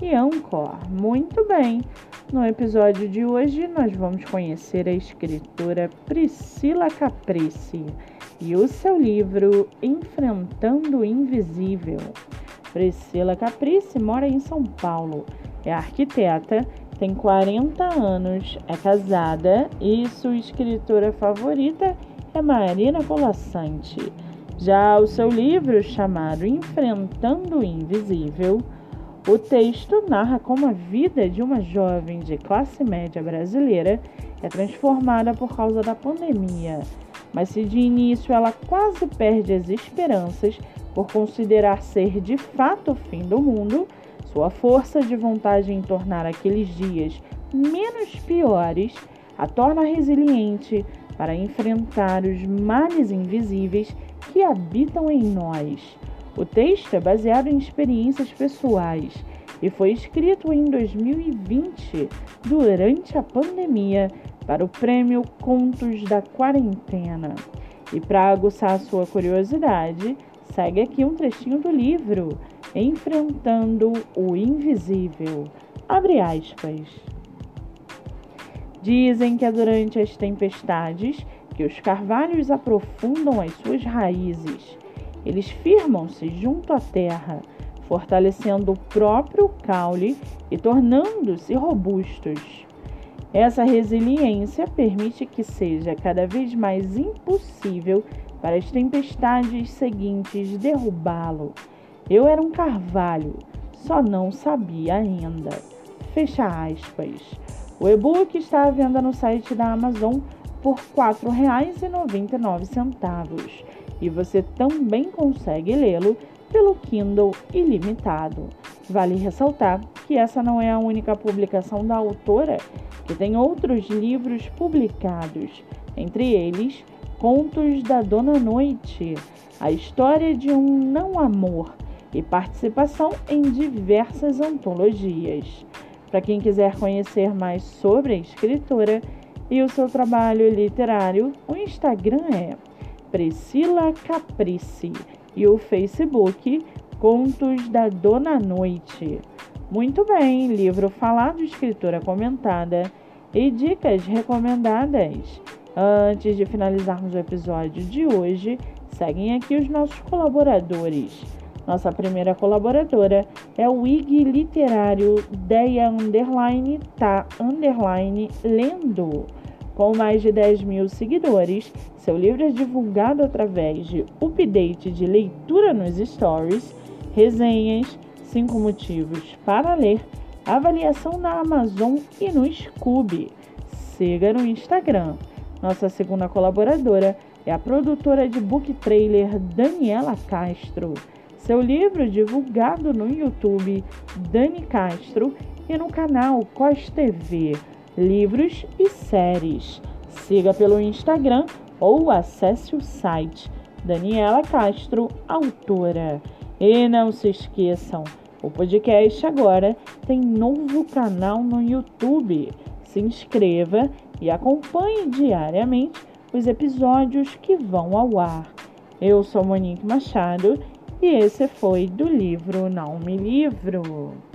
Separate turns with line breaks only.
e Anchor. Muito bem! No episódio de hoje, nós vamos conhecer a escritora Priscila Caprici e o seu livro Enfrentando o Invisível. Priscila Caprici mora em São Paulo, é arquiteta, tem 40 anos, é casada e sua escritora favorita é Marina Colassante. Já o seu livro, chamado Enfrentando o Invisível, o texto narra como a vida de uma jovem de classe média brasileira é transformada por causa da pandemia, mas se de início ela quase perde as esperanças por considerar ser de fato o fim do mundo, sua força de vontade em tornar aqueles dias menos piores a torna resiliente para enfrentar os males invisíveis que habitam em nós o texto é baseado em experiências pessoais e foi escrito em 2020, durante a pandemia, para o prêmio Contos da Quarentena. E para aguçar sua curiosidade, segue aqui um trechinho do livro Enfrentando o Invisível. Abre aspas. Dizem que é durante as tempestades que os carvalhos aprofundam as suas raízes eles firmam-se junto à terra, fortalecendo o próprio caule e tornando-se robustos. Essa resiliência permite que seja cada vez mais impossível para as tempestades seguintes derrubá-lo. Eu era um carvalho, só não sabia ainda. Fecha aspas. O e-book está à venda no site da Amazon por R$ 4,99 e você também consegue lê-lo pelo Kindle ilimitado. Vale ressaltar que essa não é a única publicação da autora, que tem outros livros publicados, entre eles Contos da Dona Noite, a história de um não amor e participação em diversas antologias. Para quem quiser conhecer mais sobre a escritora e o seu trabalho literário, o Instagram é Priscila Caprici e o Facebook Contos da Dona Noite. Muito bem, livro falado, escritora comentada e dicas recomendadas. Antes de finalizarmos o episódio de hoje, seguem aqui os nossos colaboradores. Nossa primeira colaboradora é o IG Literário Deia Underline Tá Underline Lendo. Com mais de 10 mil seguidores, seu livro é divulgado através de update de leitura nos stories, resenhas, 5 motivos para ler, avaliação na Amazon e no Scoob. Siga no Instagram. Nossa segunda colaboradora é a produtora de book trailer Daniela Castro. Seu livro divulgado no YouTube Dani Castro e no canal Cos TV livros e séries. Siga pelo Instagram ou acesse o site Daniela Castro, autora. E não se esqueçam, o podcast agora tem novo canal no YouTube. Se inscreva e acompanhe diariamente os episódios que vão ao ar. Eu sou Monique Machado e esse foi do livro Não Me Livro.